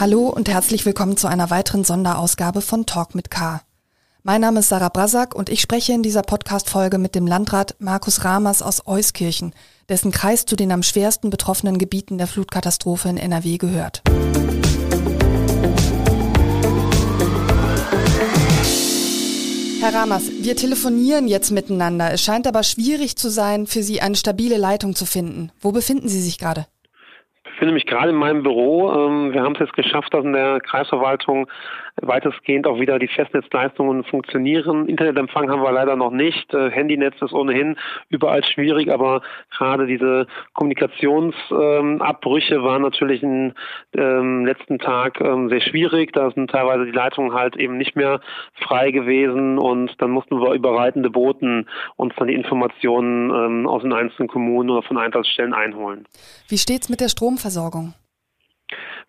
Hallo und herzlich willkommen zu einer weiteren Sonderausgabe von Talk mit K. Mein Name ist Sarah Brasak und ich spreche in dieser Podcast-Folge mit dem Landrat Markus Ramers aus Euskirchen, dessen Kreis zu den am schwersten betroffenen Gebieten der Flutkatastrophe in NRW gehört. Herr Ramers, wir telefonieren jetzt miteinander. Es scheint aber schwierig zu sein, für Sie eine stabile Leitung zu finden. Wo befinden Sie sich gerade? Ich befinde mich gerade in meinem Büro. Ähm, wir haben es jetzt geschafft, dass in der Kreisverwaltung weitestgehend auch wieder die Festnetzleistungen funktionieren. Internetempfang haben wir leider noch nicht. Äh, Handynetz ist ohnehin überall schwierig, aber gerade diese Kommunikationsabbrüche ähm, waren natürlich im ähm, letzten Tag sehr schwierig. Da sind teilweise die Leitungen halt eben nicht mehr frei gewesen und dann mussten wir über reitende Boten uns dann die Informationen aus den einzelnen Kommunen oder von Einsatzstellen einholen. Wie steht's mit der Stromversorgung? Versorgung?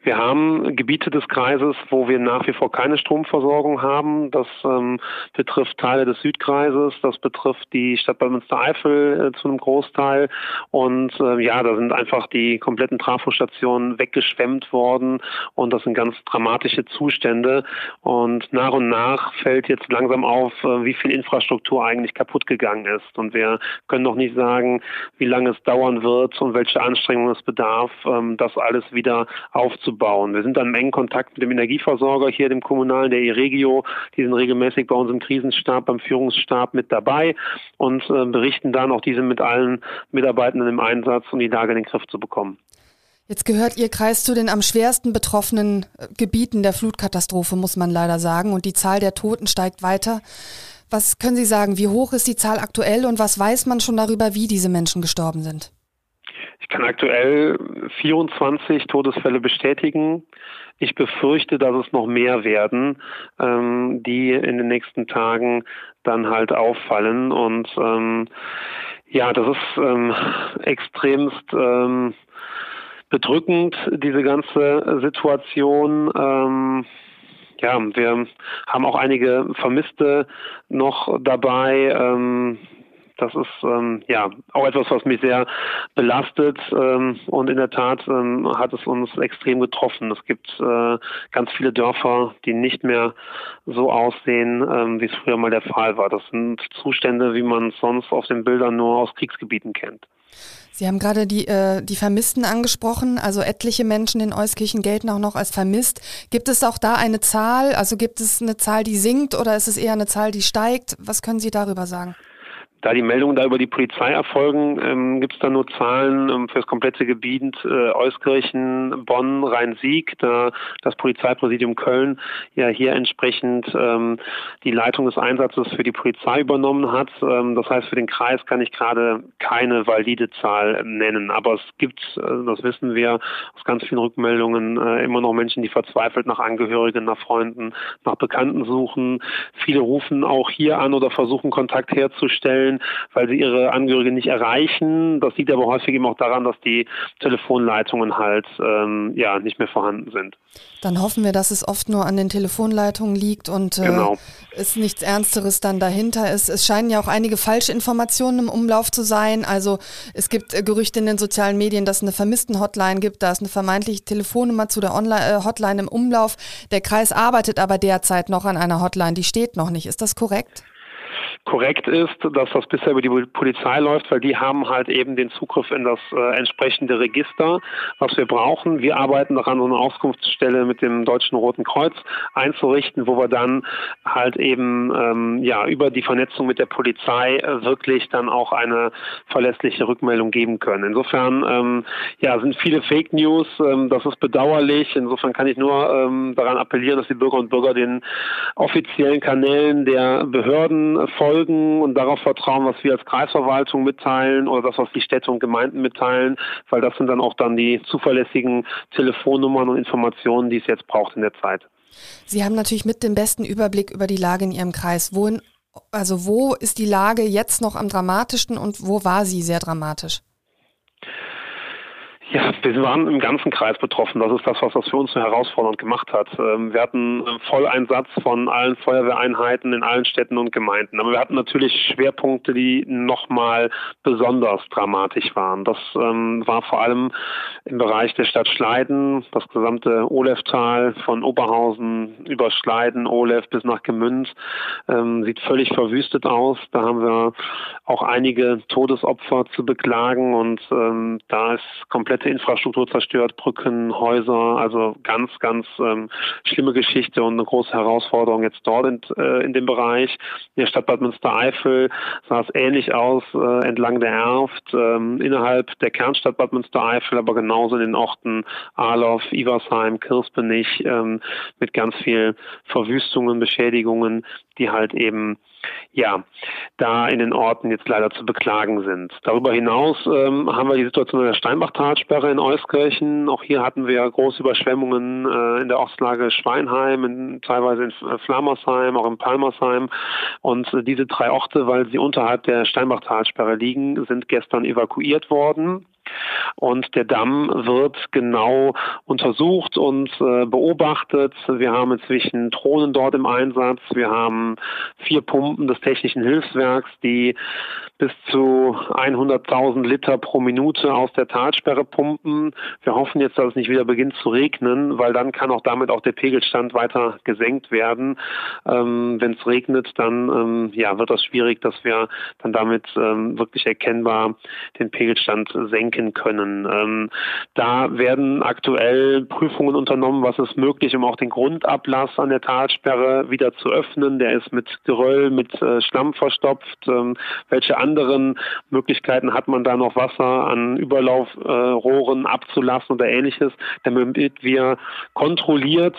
Wir haben Gebiete des Kreises, wo wir nach wie vor keine Stromversorgung haben. Das ähm, betrifft Teile des Südkreises, das betrifft die Stadt Bad Münstereifel äh, zu einem Großteil. Und äh, ja, da sind einfach die kompletten Trafostationen weggeschwemmt worden und das sind ganz dramatische Zustände. Und nach und nach fällt jetzt langsam auf, äh, wie viel Infrastruktur eigentlich kaputt gegangen ist. Und wir können noch nicht sagen, wie lange es dauern wird und welche Anstrengungen es bedarf, ähm, das alles wieder aufzunehmen aufzubauen. Wir sind dann im engen Kontakt mit dem Energieversorger hier, dem Kommunalen, der E-Regio. Die sind regelmäßig bei uns im Krisenstab, beim Führungsstab mit dabei und äh, berichten dann auch diese mit allen Mitarbeitenden im Einsatz, um die Lage in den Griff zu bekommen. Jetzt gehört Ihr Kreis zu den am schwersten betroffenen äh, Gebieten der Flutkatastrophe, muss man leider sagen. Und die Zahl der Toten steigt weiter. Was können Sie sagen? Wie hoch ist die Zahl aktuell und was weiß man schon darüber, wie diese Menschen gestorben sind? Ich kann aktuell 24 Todesfälle bestätigen. Ich befürchte, dass es noch mehr werden, ähm, die in den nächsten Tagen dann halt auffallen. Und ähm, ja, das ist ähm, extremst ähm, bedrückend, diese ganze Situation. Ähm, ja, wir haben auch einige Vermisste noch dabei. Ähm, das ist ähm, ja auch etwas, was mich sehr belastet ähm, und in der Tat ähm, hat es uns extrem getroffen. Es gibt äh, ganz viele Dörfer, die nicht mehr so aussehen, ähm, wie es früher mal der Fall war. Das sind Zustände, wie man es sonst auf den Bildern nur aus Kriegsgebieten kennt. Sie haben gerade die, äh, die Vermissten angesprochen. Also etliche Menschen in Euskirchen gelten auch noch als vermisst. Gibt es auch da eine Zahl? Also gibt es eine Zahl, die sinkt oder ist es eher eine Zahl, die steigt? Was können Sie darüber sagen? Da die Meldungen da über die Polizei erfolgen, ähm, gibt es da nur Zahlen ähm, für das komplette Gebiet äh, Euskirchen, Bonn, Rhein-Sieg, da das Polizeipräsidium Köln ja hier entsprechend ähm, die Leitung des Einsatzes für die Polizei übernommen hat. Ähm, das heißt, für den Kreis kann ich gerade keine valide Zahl nennen. Aber es gibt, äh, das wissen wir aus ganz vielen Rückmeldungen, äh, immer noch Menschen, die verzweifelt nach Angehörigen, nach Freunden, nach Bekannten suchen. Viele rufen auch hier an oder versuchen Kontakt herzustellen stellen, weil sie ihre Angehörigen nicht erreichen. Das liegt aber häufig eben auch daran, dass die Telefonleitungen halt ähm, ja nicht mehr vorhanden sind. Dann hoffen wir, dass es oft nur an den Telefonleitungen liegt und äh, genau. es nichts Ernsteres dann dahinter ist. Es scheinen ja auch einige Falschinformationen im Umlauf zu sein. Also es gibt äh, Gerüchte in den sozialen Medien, dass es eine Vermissten-Hotline gibt. Da ist eine vermeintliche Telefonnummer zu der Online äh, Hotline im Umlauf. Der Kreis arbeitet aber derzeit noch an einer Hotline. Die steht noch nicht. Ist das korrekt? Korrekt ist, dass das bisher über die Polizei läuft, weil die haben halt eben den Zugriff in das äh, entsprechende Register, was wir brauchen. Wir arbeiten daran, eine Auskunftsstelle mit dem Deutschen Roten Kreuz einzurichten, wo wir dann halt eben ähm, ja über die Vernetzung mit der Polizei äh, wirklich dann auch eine verlässliche Rückmeldung geben können. Insofern ähm, ja sind viele Fake News, ähm, das ist bedauerlich. Insofern kann ich nur ähm, daran appellieren, dass die Bürger und Bürger den offiziellen Kanälen der Behörden folgen folgen und darauf vertrauen, was wir als Kreisverwaltung mitteilen oder das, was die Städte und Gemeinden mitteilen, weil das sind dann auch dann die zuverlässigen Telefonnummern und Informationen, die es jetzt braucht in der Zeit. Sie haben natürlich mit dem besten Überblick über die Lage in Ihrem Kreis. Wohin, also wo ist die Lage jetzt noch am dramatischsten und wo war sie sehr dramatisch? Ja, wir waren im ganzen Kreis betroffen. Das ist das, was das für uns so herausfordernd gemacht hat. Ähm, wir hatten Volleinsatz von allen Feuerwehreinheiten in allen Städten und Gemeinden. Aber wir hatten natürlich Schwerpunkte, die nochmal besonders dramatisch waren. Das ähm, war vor allem im Bereich der Stadt Schleiden, das gesamte Oleftal von Oberhausen über Schleiden, Olef bis nach Gemünd. Ähm, sieht völlig verwüstet aus. Da haben wir auch einige Todesopfer zu beklagen und da ist komplette Infrastruktur zerstört, Brücken, Häuser, also ganz, ganz ähm, schlimme Geschichte und eine große Herausforderung jetzt dort in, äh, in dem Bereich. In der Stadt Bad Münstereifel sah es ähnlich aus äh, entlang der Erft, ähm, innerhalb der Kernstadt Bad Münstereifel, aber genauso in den Orten Ahloff, Iversheim, Kirspenich ähm, mit ganz viel Verwüstungen, Beschädigungen, die halt eben ja, da in den Orten jetzt leider zu beklagen sind. Darüber hinaus ähm, haben wir die Situation der Steinbachtalsperre in Euskirchen. Auch hier hatten wir große Überschwemmungen äh, in der Ortslage Schweinheim, in, teilweise in Flamersheim, auch in Palmersheim. Und äh, diese drei Orte, weil sie unterhalb der Steinbachtalsperre liegen, sind gestern evakuiert worden. Und der Damm wird genau untersucht und äh, beobachtet. Wir haben inzwischen Drohnen dort im Einsatz. Wir haben vier Pumpen des Technischen Hilfswerks, die bis zu 100.000 Liter pro Minute aus der Talsperre pumpen. Wir hoffen jetzt, dass es nicht wieder beginnt zu regnen, weil dann kann auch damit auch der Pegelstand weiter gesenkt werden. Ähm, Wenn es regnet, dann ähm, ja, wird das schwierig, dass wir dann damit ähm, wirklich erkennbar den Pegelstand senken können. Ähm, da werden aktuell Prüfungen unternommen, was ist möglich, um auch den Grundablass an der Talsperre wieder zu öffnen. Der ist mit Geröll, mit äh, Schlamm verstopft. Ähm, welche anderen Möglichkeiten hat man da noch Wasser an Überlaufrohren äh, abzulassen oder ähnliches, damit wir kontrolliert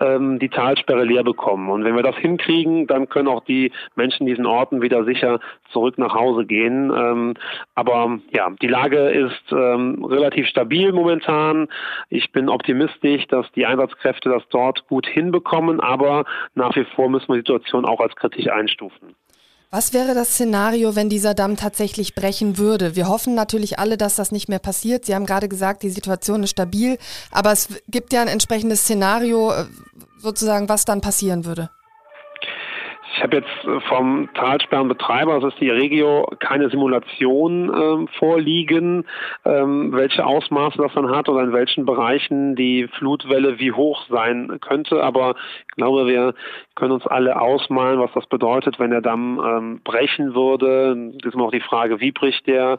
ähm, die Talsperre leer bekommen. Und wenn wir das hinkriegen, dann können auch die Menschen in diesen Orten wieder sicher zurück nach Hause gehen. Ähm, aber ja, die Lage ist ähm, relativ stabil momentan. Ich bin optimistisch, dass die Einsatzkräfte das dort gut hinbekommen, aber nach wie vor müssen wir die Situation auch als kritisch einstufen. Was wäre das Szenario, wenn dieser Damm tatsächlich brechen würde? Wir hoffen natürlich alle, dass das nicht mehr passiert. Sie haben gerade gesagt, die Situation ist stabil, aber es gibt ja ein entsprechendes Szenario, äh, sozusagen, was dann passieren würde. Ich habe jetzt vom Talsperrenbetreiber, also ist die Regio, keine Simulation ähm, vorliegen, ähm, welche Ausmaße das dann hat oder in welchen Bereichen die Flutwelle wie hoch sein könnte. Aber ich glaube, wir können uns alle ausmalen, was das bedeutet, wenn der Damm ähm, brechen würde. Ist immer auch die Frage, wie bricht der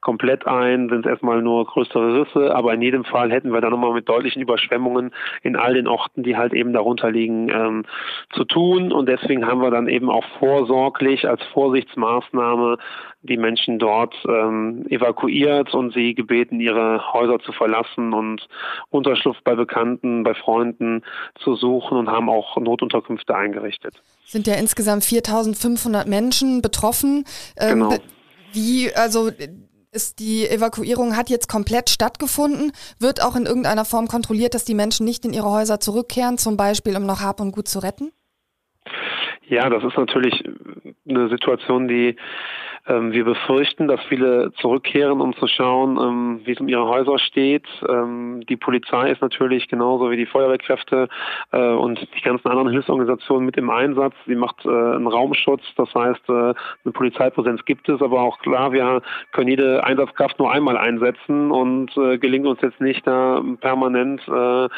komplett ein? Sind es erstmal nur größere Risse? Aber in jedem Fall hätten wir dann nochmal mit deutlichen Überschwemmungen in all den Orten, die halt eben darunter liegen, ähm, zu tun. Und deswegen haben wir dann eben auch vorsorglich als Vorsichtsmaßnahme die Menschen dort ähm, evakuiert und sie gebeten, ihre Häuser zu verlassen und Unterschlupf bei Bekannten, bei Freunden zu suchen und haben auch Notunterkünfte eingerichtet. Sind ja insgesamt 4500 Menschen betroffen. Ähm, genau. Wie, also ist die Evakuierung hat jetzt komplett stattgefunden, wird auch in irgendeiner Form kontrolliert, dass die Menschen nicht in ihre Häuser zurückkehren, zum Beispiel um noch Hab und Gut zu retten? Ja, das ist natürlich eine Situation, die ähm, wir befürchten, dass viele zurückkehren, um zu schauen, ähm, wie es um ihre Häuser steht. Ähm, die Polizei ist natürlich genauso wie die Feuerwehrkräfte äh, und die ganzen anderen Hilfsorganisationen mit im Einsatz. Sie macht äh, einen Raumschutz, das heißt, äh, eine Polizeipräsenz gibt es, aber auch klar, wir können jede Einsatzkraft nur einmal einsetzen und äh, gelingt uns jetzt nicht, da permanent äh,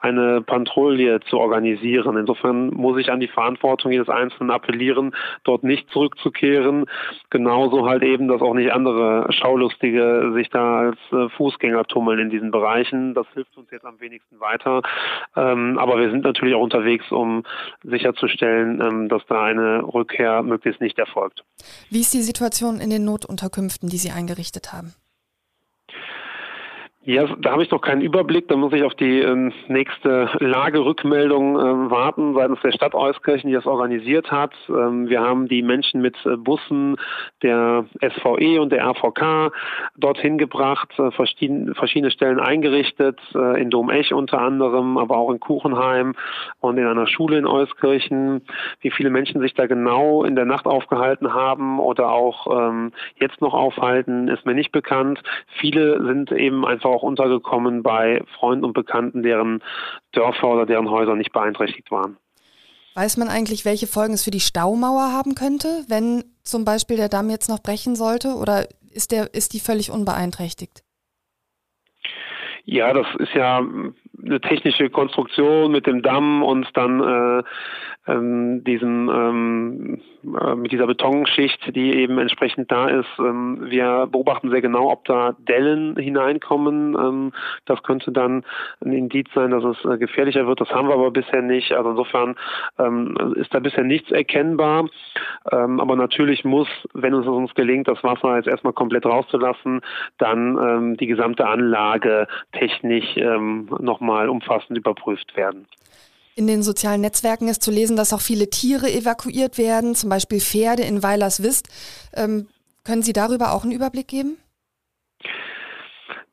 eine Patrouille zu organisieren. Insofern muss ich an die Verantwortung jedes Einzelnen appellieren, dort nicht zurückzukehren. Genau genauso halt eben, dass auch nicht andere Schaulustige sich da als äh, Fußgänger tummeln in diesen Bereichen. Das hilft uns jetzt am wenigsten weiter. Ähm, aber wir sind natürlich auch unterwegs, um sicherzustellen, ähm, dass da eine Rückkehr möglichst nicht erfolgt. Wie ist die Situation in den Notunterkünften, die Sie eingerichtet haben? Ja, da habe ich noch keinen Überblick. Da muss ich auf die äh, nächste Lagerückmeldung äh, warten seitens der Stadt Euskirchen, die das organisiert hat. Ähm, wir haben die Menschen mit äh, Bussen der SVE und der RVK dorthin gebracht, äh, verschiedene, verschiedene Stellen eingerichtet, äh, in Domech unter anderem, aber auch in Kuchenheim und in einer Schule in Euskirchen. Wie viele Menschen sich da genau in der Nacht aufgehalten haben oder auch ähm, jetzt noch aufhalten, ist mir nicht bekannt. Viele sind eben einfach auch untergekommen bei Freunden und Bekannten, deren Dörfer oder deren Häuser nicht beeinträchtigt waren. Weiß man eigentlich, welche Folgen es für die Staumauer haben könnte, wenn zum Beispiel der Damm jetzt noch brechen sollte? Oder ist, der, ist die völlig unbeeinträchtigt? Ja, das ist ja eine technische Konstruktion mit dem Damm und dann äh, ähm, diesem ähm, äh, mit dieser Betonschicht, die eben entsprechend da ist. Ähm, wir beobachten sehr genau, ob da Dellen hineinkommen. Ähm, das könnte dann ein Indiz sein, dass es äh, gefährlicher wird. Das haben wir aber bisher nicht. Also insofern ähm, ist da bisher nichts erkennbar. Ähm, aber natürlich muss, wenn es uns gelingt, das Wasser jetzt erstmal komplett rauszulassen, dann ähm, die gesamte Anlage technisch ähm, nochmal umfassend überprüft werden. In den sozialen Netzwerken ist zu lesen, dass auch viele Tiere evakuiert werden, zum Beispiel Pferde in Weilerswist. Ähm, können Sie darüber auch einen Überblick geben?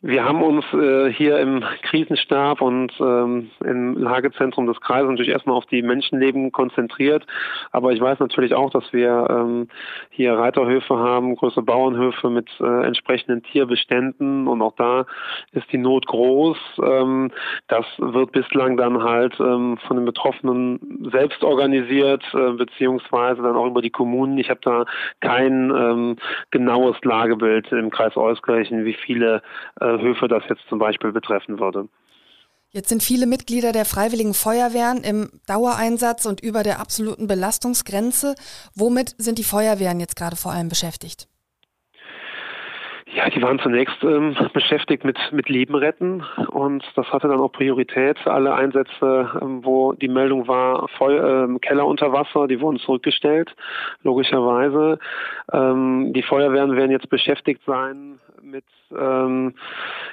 Wir haben uns äh, hier im Krisenstab und ähm, im Lagezentrum des Kreises natürlich erstmal auf die Menschenleben konzentriert. Aber ich weiß natürlich auch, dass wir ähm, hier Reiterhöfe haben, große Bauernhöfe mit äh, entsprechenden Tierbeständen und auch da ist die Not groß. Ähm, das wird bislang dann halt ähm, von den Betroffenen selbst organisiert, äh, beziehungsweise dann auch über die Kommunen. Ich habe da kein ähm, genaues Lagebild im Kreis Euskirchen, wie viele äh, Höfe das jetzt zum Beispiel betreffen würde. Jetzt sind viele Mitglieder der Freiwilligen Feuerwehren im Dauereinsatz und über der absoluten Belastungsgrenze. Womit sind die Feuerwehren jetzt gerade vor allem beschäftigt? Ja, die waren zunächst ähm, beschäftigt mit, mit Leben retten und das hatte dann auch Priorität. Alle Einsätze, ähm, wo die Meldung war, Feu ähm, Keller unter Wasser, die wurden zurückgestellt, logischerweise. Ähm, die Feuerwehren werden jetzt beschäftigt sein mit ähm,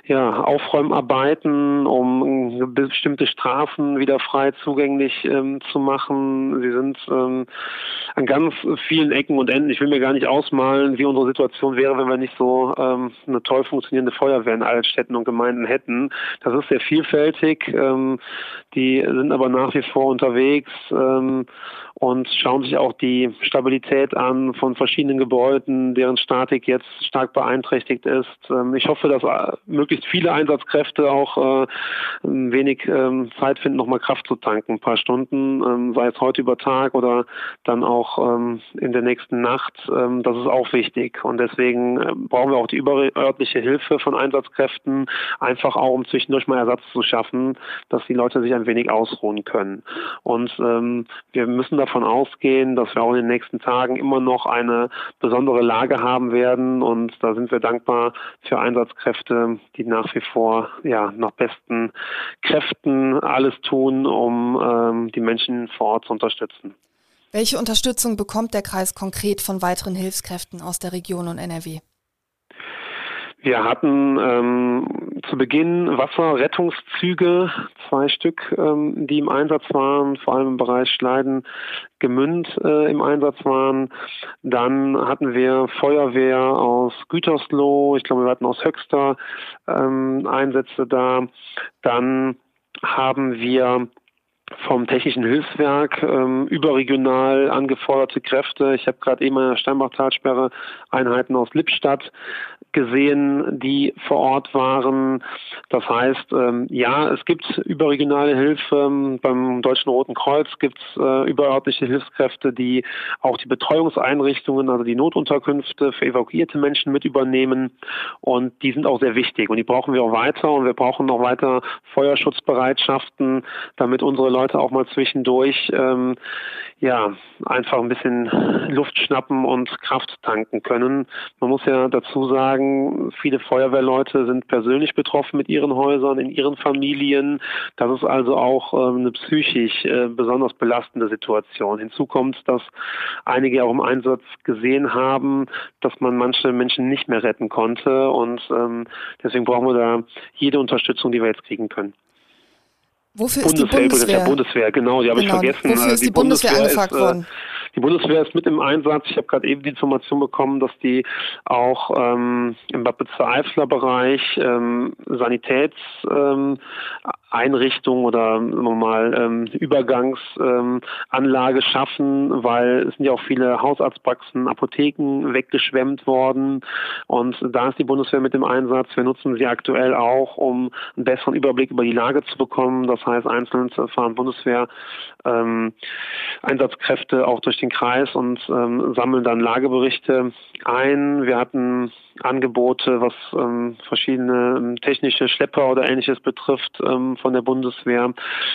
ja, Aufräumarbeiten, um bestimmte Straßen wieder frei zugänglich ähm, zu machen. Sie sind ähm, an ganz vielen Ecken und Enden. Ich will mir gar nicht ausmalen, wie unsere Situation wäre, wenn wir nicht so ähm, eine toll funktionierende Feuerwehr in allen Städten und Gemeinden hätten. Das ist sehr vielfältig. Ähm, die sind aber nach wie vor unterwegs ähm, und schauen sich auch die Stabilität an von verschiedenen Gebäuden, deren Statik jetzt stark beeinträchtigt ist. Ähm, ich hoffe, dass äh, möglichst viele Einsatzkräfte auch äh, ein wenig ähm, Zeit finden, nochmal Kraft zu tanken, ein paar Stunden, ähm, sei es heute über Tag oder dann auch in der nächsten Nacht. Das ist auch wichtig und deswegen brauchen wir auch die überörtliche Hilfe von Einsatzkräften, einfach auch um zwischendurch mal Ersatz zu schaffen, dass die Leute sich ein wenig ausruhen können. Und wir müssen davon ausgehen, dass wir auch in den nächsten Tagen immer noch eine besondere Lage haben werden und da sind wir dankbar für Einsatzkräfte, die nach wie vor ja nach besten Kräften alles tun, um ähm, die Menschen vor Ort zu unterstützen. Welche Unterstützung bekommt der Kreis konkret von weiteren Hilfskräften aus der Region und NRW? Wir hatten ähm, zu Beginn Wasserrettungszüge, zwei Stück, ähm, die im Einsatz waren, vor allem im Bereich Schleiden, Gemünd äh, im Einsatz waren. Dann hatten wir Feuerwehr aus Gütersloh, ich glaube, wir hatten aus Höxter ähm, Einsätze da. Dann haben wir vom Technischen Hilfswerk ähm, überregional angeforderte Kräfte. Ich habe gerade eben in der Steinbach-Talsperre Einheiten aus Lippstadt gesehen, die vor Ort waren. Das heißt, ähm, ja, es gibt überregionale Hilfe. Beim Deutschen Roten Kreuz gibt es äh, überörtliche Hilfskräfte, die auch die Betreuungseinrichtungen, also die Notunterkünfte für evakuierte Menschen mit übernehmen. Und die sind auch sehr wichtig und die brauchen wir auch weiter. Und wir brauchen noch weiter Feuerschutzbereitschaften, damit unsere Leute auch mal zwischendurch ähm, ja einfach ein bisschen Luft schnappen und Kraft tanken können. Man muss ja dazu sagen, sagen, viele Feuerwehrleute sind persönlich betroffen mit ihren Häusern, in ihren Familien. Das ist also auch ähm, eine psychisch äh, besonders belastende Situation. Hinzu kommt, dass einige auch im Einsatz gesehen haben, dass man manche Menschen nicht mehr retten konnte. Und ähm, deswegen brauchen wir da jede Unterstützung, die wir jetzt kriegen können. Wofür ist die Bundeswehr? Bundeswehr, genau, die habe genau. ich vergessen. Wofür ist die, die Bundeswehr, Bundeswehr angefragt ist, äh, worden? Die Bundeswehr ist mit im Einsatz. Ich habe gerade eben die Information bekommen, dass die auch ähm, im Bad Eifler Bereich ähm, Sanitätseinrichtungen ähm, oder mal ähm, Übergangsanlage schaffen, weil es sind ja auch viele Hausarztpraxen, Apotheken weggeschwemmt worden und da ist die Bundeswehr mit im Einsatz. Wir nutzen sie aktuell auch, um einen besseren Überblick über die Lage zu bekommen. Das heißt, einzeln fahren Bundeswehr ähm, Einsatzkräfte auch durch den Kreis und ähm, sammeln dann Lageberichte ein. Wir hatten Angebote, was ähm, verschiedene ähm, technische Schlepper oder ähnliches betrifft ähm, von der Bundeswehr.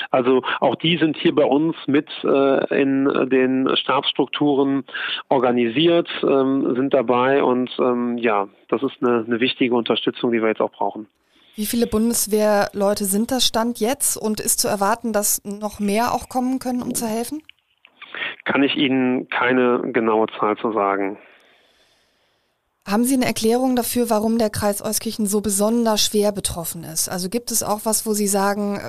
Also auch die sind hier bei uns mit äh, in den Stabsstrukturen organisiert, ähm, sind dabei und ähm, ja, das ist eine, eine wichtige Unterstützung, die wir jetzt auch brauchen. Wie viele Bundeswehrleute sind das Stand jetzt und ist zu erwarten, dass noch mehr auch kommen können, um zu helfen? Kann ich Ihnen keine genaue Zahl zu sagen. Haben Sie eine Erklärung dafür, warum der Kreis Euskirchen so besonders schwer betroffen ist? Also gibt es auch was, wo Sie sagen,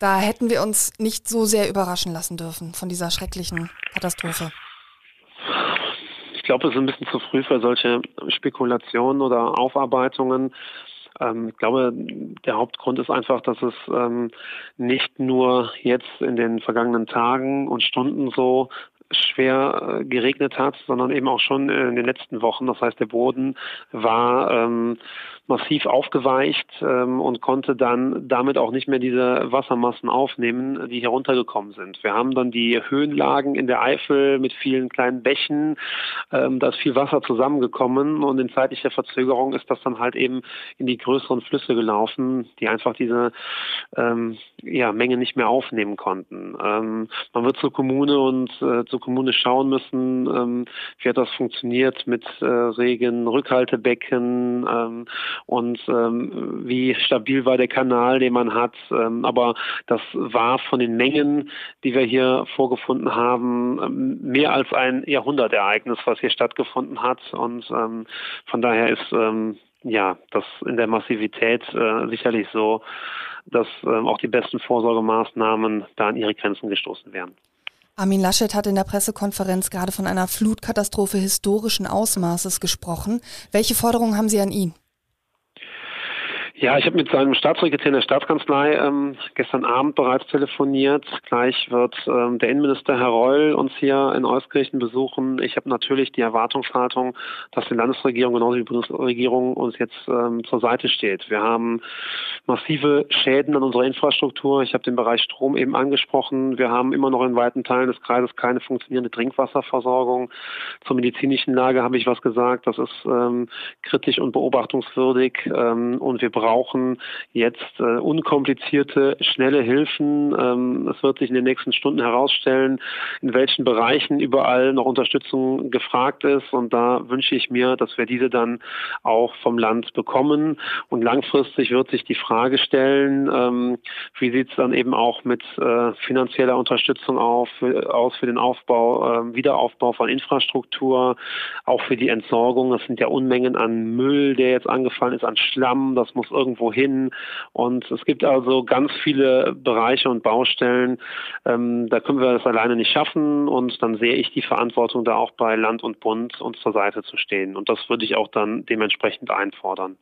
da hätten wir uns nicht so sehr überraschen lassen dürfen von dieser schrecklichen Katastrophe? Ich glaube, es ist ein bisschen zu früh für solche Spekulationen oder Aufarbeitungen. Ähm, ich glaube, der Hauptgrund ist einfach, dass es ähm, nicht nur jetzt in den vergangenen Tagen und Stunden so schwer äh, geregnet hat, sondern eben auch schon in den letzten Wochen. Das heißt, der Boden war ähm, massiv aufgeweicht ähm, und konnte dann damit auch nicht mehr diese Wassermassen aufnehmen, die heruntergekommen sind. Wir haben dann die Höhenlagen in der Eifel mit vielen kleinen Bächen. Ähm, da ist viel Wasser zusammengekommen und in zeitlicher Verzögerung ist das dann halt eben in die größeren Flüsse gelaufen, die einfach diese ähm, ja, Menge nicht mehr aufnehmen konnten. Ähm, man wird zur Kommune und äh, zur Kommune schauen müssen, ähm, wie hat das funktioniert mit äh, Regen, Rückhaltebecken ähm, und ähm, wie stabil war der Kanal, den man hat. Ähm, aber das war von den Mengen, die wir hier vorgefunden haben, ähm, mehr als ein Jahrhundertereignis, was hier stattgefunden hat. Und ähm, von daher ist ja das in der Massivität äh, sicherlich so, dass ähm, auch die besten Vorsorgemaßnahmen da an ihre Grenzen gestoßen wären. Armin Laschet hat in der Pressekonferenz gerade von einer Flutkatastrophe historischen Ausmaßes gesprochen. Welche Forderungen haben Sie an ihn? Ja, ich habe mit seinem Staatssekretär in der Staatskanzlei ähm, gestern Abend bereits telefoniert. Gleich wird ähm, der Innenminister Herr Reul uns hier in Euskirchen besuchen. Ich habe natürlich die Erwartungshaltung, dass die Landesregierung genauso wie die Bundesregierung uns jetzt ähm, zur Seite steht. Wir haben massive Schäden an unserer Infrastruktur. Ich habe den Bereich Strom eben angesprochen. Wir haben immer noch in weiten Teilen des Kreises keine funktionierende Trinkwasserversorgung. Zur medizinischen Lage habe ich was gesagt. Das ist ähm, kritisch und beobachtungswürdig ähm, und wir brauchen brauchen jetzt äh, unkomplizierte, schnelle Hilfen. Ähm, es wird sich in den nächsten Stunden herausstellen, in welchen Bereichen überall noch Unterstützung gefragt ist. Und da wünsche ich mir, dass wir diese dann auch vom Land bekommen. Und langfristig wird sich die Frage stellen, ähm, wie sieht es dann eben auch mit äh, finanzieller Unterstützung auf, aus für den Aufbau, äh, Wiederaufbau von Infrastruktur, auch für die Entsorgung. Das sind ja Unmengen an Müll, der jetzt angefallen ist, an Schlamm. Das muss irgendwo hin. Und es gibt also ganz viele Bereiche und Baustellen, ähm, da können wir das alleine nicht schaffen. Und dann sehe ich die Verantwortung da auch bei Land und Bund, uns zur Seite zu stehen. Und das würde ich auch dann dementsprechend einfordern.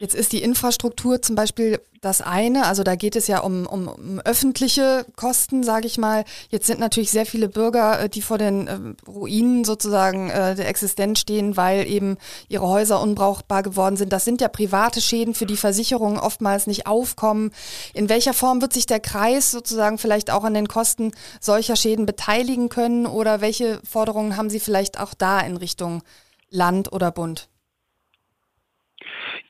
Jetzt ist die Infrastruktur zum Beispiel das eine, also da geht es ja um, um, um öffentliche Kosten, sage ich mal. Jetzt sind natürlich sehr viele Bürger, äh, die vor den äh, Ruinen sozusagen äh, der Existenz stehen, weil eben ihre Häuser unbrauchbar geworden sind. Das sind ja private Schäden, für die Versicherungen oftmals nicht aufkommen. In welcher Form wird sich der Kreis sozusagen vielleicht auch an den Kosten solcher Schäden beteiligen können oder welche Forderungen haben Sie vielleicht auch da in Richtung Land oder Bund?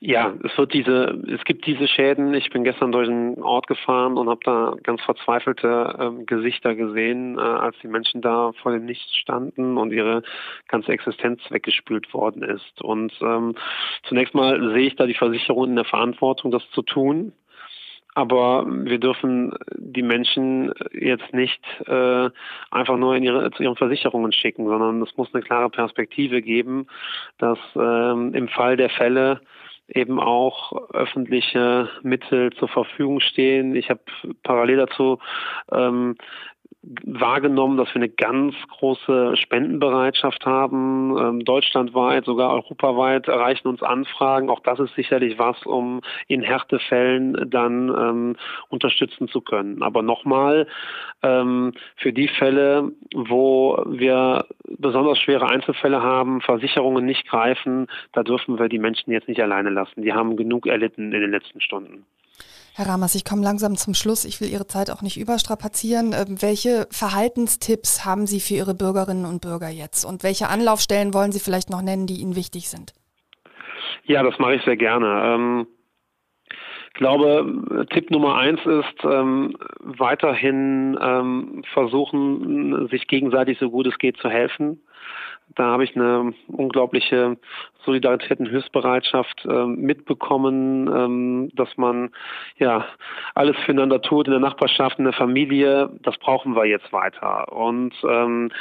Ja, es wird diese, es gibt diese Schäden. Ich bin gestern durch einen Ort gefahren und habe da ganz verzweifelte ähm, Gesichter gesehen, äh, als die Menschen da vor dem Nichts standen und ihre ganze Existenz weggespült worden ist. Und ähm, zunächst mal sehe ich da die Versicherung in der Verantwortung, das zu tun. Aber wir dürfen die Menschen jetzt nicht äh, einfach nur in ihre, zu ihren Versicherungen schicken, sondern es muss eine klare Perspektive geben, dass ähm, im Fall der Fälle eben auch öffentliche Mittel zur Verfügung stehen. Ich habe parallel dazu ähm, wahrgenommen, dass wir eine ganz große Spendenbereitschaft haben. Ähm, deutschlandweit, sogar europaweit erreichen uns Anfragen. Auch das ist sicherlich was, um in Härtefällen dann ähm, unterstützen zu können. Aber nochmal, ähm, für die Fälle, wo wir besonders schwere Einzelfälle haben, Versicherungen nicht greifen, da dürfen wir die Menschen jetzt nicht alleine lassen. Die haben genug erlitten in den letzten Stunden. Herr Ramers, ich komme langsam zum Schluss. Ich will Ihre Zeit auch nicht überstrapazieren. Ähm, welche Verhaltenstipps haben Sie für Ihre Bürgerinnen und Bürger jetzt? Und welche Anlaufstellen wollen Sie vielleicht noch nennen, die Ihnen wichtig sind? Ja, das mache ich sehr gerne. Ähm, ich glaube, Tipp Nummer eins ist ähm, weiterhin versuchen, sich gegenseitig so gut es geht zu helfen. Da habe ich eine unglaubliche Solidarität und Hilfsbereitschaft äh, mitbekommen, ähm, dass man ja alles füreinander tut in der Nachbarschaft, in der Familie. Das brauchen wir jetzt weiter. Und ähm,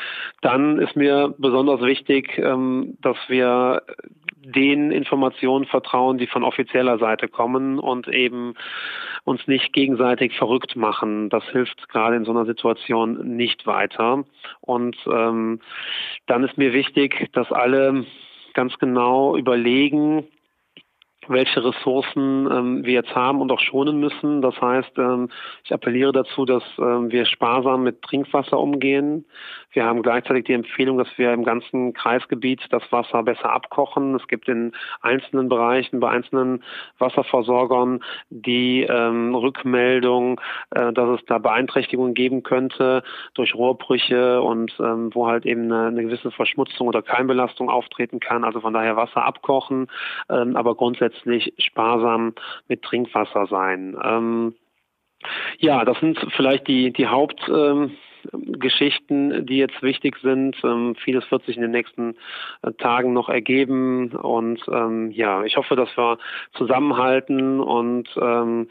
dann ist mir besonders wichtig, ähm, dass wir den Informationen vertrauen, die von offizieller Seite kommen und eben uns nicht gegenseitig verrückt machen. Das hilft gerade in so einer Situation nicht weiter. Und ähm, dann ist mir wichtig, dass alle ganz genau überlegen, welche Ressourcen ähm, wir jetzt haben und auch schonen müssen. Das heißt, ähm, ich appelliere dazu, dass ähm, wir sparsam mit Trinkwasser umgehen. Wir haben gleichzeitig die Empfehlung, dass wir im ganzen Kreisgebiet das Wasser besser abkochen. Es gibt in einzelnen Bereichen, bei einzelnen Wasserversorgern die ähm, Rückmeldung, äh, dass es da Beeinträchtigungen geben könnte durch Rohrbrüche und ähm, wo halt eben eine, eine gewisse Verschmutzung oder Keimbelastung auftreten kann. Also von daher Wasser abkochen, ähm, aber grundsätzlich sparsam mit Trinkwasser sein. Ähm, ja, das sind vielleicht die, die Hauptgeschichten, ähm, die jetzt wichtig sind. Ähm, vieles wird sich in den nächsten äh, Tagen noch ergeben. Und ähm, ja, ich hoffe, dass wir zusammenhalten und ähm,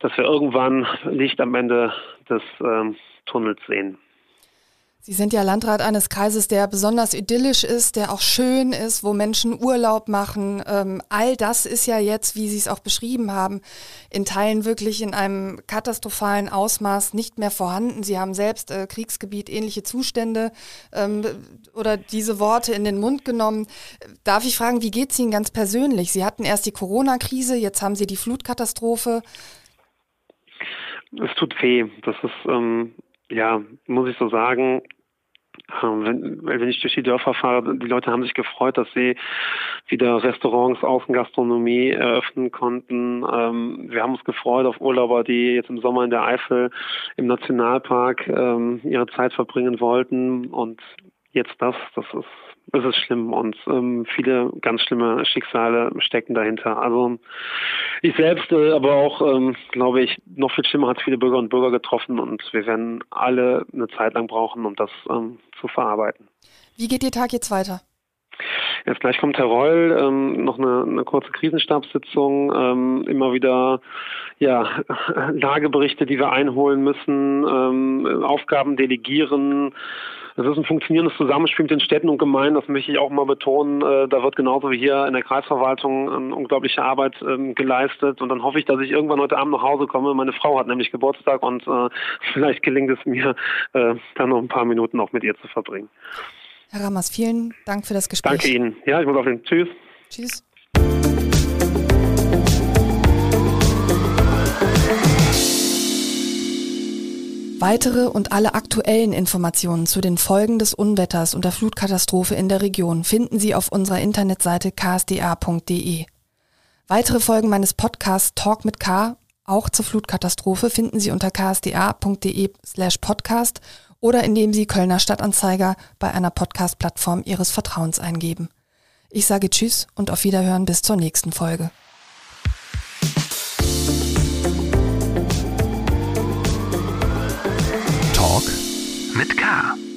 dass wir irgendwann Licht am Ende des ähm, Tunnels sehen. Sie sind ja Landrat eines Kreises, der besonders idyllisch ist, der auch schön ist, wo Menschen Urlaub machen. Ähm, all das ist ja jetzt, wie Sie es auch beschrieben haben, in Teilen wirklich in einem katastrophalen Ausmaß nicht mehr vorhanden. Sie haben selbst äh, Kriegsgebiet ähnliche Zustände ähm, oder diese Worte in den Mund genommen. Darf ich fragen, wie geht es Ihnen ganz persönlich? Sie hatten erst die Corona-Krise, jetzt haben Sie die Flutkatastrophe. Es tut weh. Das ist ähm, ja, muss ich so sagen, ähm, wenn, wenn ich durch die Dörfer fahre, die Leute haben sich gefreut, dass sie wieder Restaurants, Außengastronomie eröffnen konnten. Ähm, wir haben uns gefreut auf Urlauber, die jetzt im Sommer in der Eifel im Nationalpark ähm, ihre Zeit verbringen wollten. Und jetzt das, das ist es ist schlimm und ähm, viele ganz schlimme Schicksale stecken dahinter. Also ich selbst, äh, aber auch, ähm, glaube ich, noch viel schlimmer hat viele Bürger und Bürger getroffen und wir werden alle eine Zeit lang brauchen, um das ähm, zu verarbeiten. Wie geht Ihr Tag jetzt weiter? Jetzt gleich kommt Herr Reul, ähm, noch eine, eine kurze Krisenstabssitzung, ähm, immer wieder ja, Lageberichte, die wir einholen müssen, ähm, Aufgaben delegieren, das ist ein funktionierendes Zusammenspiel mit den Städten und Gemeinden, das möchte ich auch mal betonen. Äh, da wird genauso wie hier in der Kreisverwaltung eine unglaubliche Arbeit ähm, geleistet. Und dann hoffe ich, dass ich irgendwann heute Abend nach Hause komme. Meine Frau hat nämlich Geburtstag und äh, vielleicht gelingt es mir, äh, dann noch ein paar Minuten auch mit ihr zu verbringen. Herr Rammers, vielen Dank für das Gespräch. Danke Ihnen. Ja, ich muss auf den. Tschüss. Tschüss. Weitere und alle aktuellen Informationen zu den Folgen des Unwetters und der Flutkatastrophe in der Region finden Sie auf unserer Internetseite ksda.de. Weitere Folgen meines Podcasts Talk mit K, auch zur Flutkatastrophe, finden Sie unter ksda.de slash podcast oder indem Sie Kölner Stadtanzeiger bei einer Podcast-Plattform Ihres Vertrauens eingeben. Ich sage Tschüss und auf Wiederhören bis zur nächsten Folge. mit K.